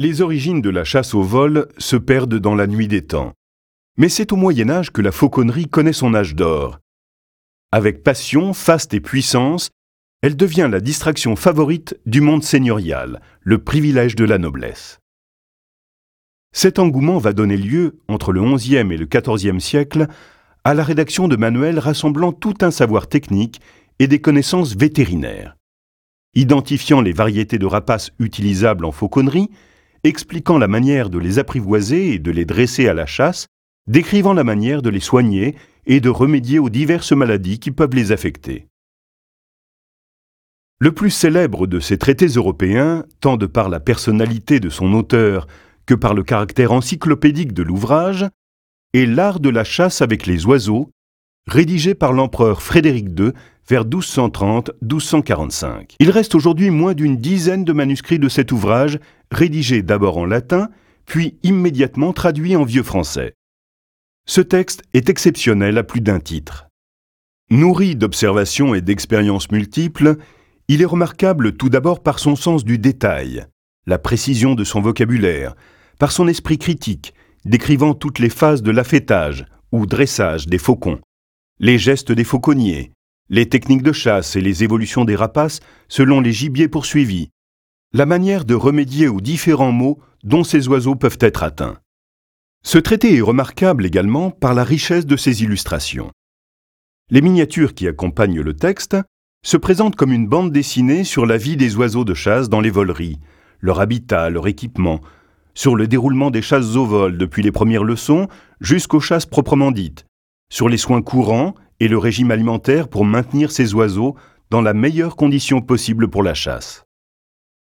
Les origines de la chasse au vol se perdent dans la nuit des temps. Mais c'est au Moyen Âge que la fauconnerie connaît son âge d'or. Avec passion, faste et puissance, elle devient la distraction favorite du monde seigneurial, le privilège de la noblesse. Cet engouement va donner lieu, entre le XIe et le XIVe siècle, à la rédaction de manuels rassemblant tout un savoir technique et des connaissances vétérinaires. Identifiant les variétés de rapaces utilisables en fauconnerie, expliquant la manière de les apprivoiser et de les dresser à la chasse, décrivant la manière de les soigner et de remédier aux diverses maladies qui peuvent les affecter. Le plus célèbre de ces traités européens, tant de par la personnalité de son auteur que par le caractère encyclopédique de l'ouvrage, est L'art de la chasse avec les oiseaux, rédigé par l'empereur Frédéric II vers 1230-1245. Il reste aujourd'hui moins d'une dizaine de manuscrits de cet ouvrage, rédigé d'abord en latin, puis immédiatement traduit en vieux français. Ce texte est exceptionnel à plus d'un titre. Nourri d'observations et d'expériences multiples, il est remarquable tout d'abord par son sens du détail, la précision de son vocabulaire, par son esprit critique, décrivant toutes les phases de l'affêtage ou dressage des faucons, les gestes des fauconniers, les techniques de chasse et les évolutions des rapaces selon les gibiers poursuivis, la manière de remédier aux différents maux dont ces oiseaux peuvent être atteints. Ce traité est remarquable également par la richesse de ses illustrations. Les miniatures qui accompagnent le texte se présentent comme une bande dessinée sur la vie des oiseaux de chasse dans les voleries, leur habitat, leur équipement, sur le déroulement des chasses au vol depuis les premières leçons jusqu'aux chasses proprement dites, sur les soins courants et le régime alimentaire pour maintenir ces oiseaux dans la meilleure condition possible pour la chasse.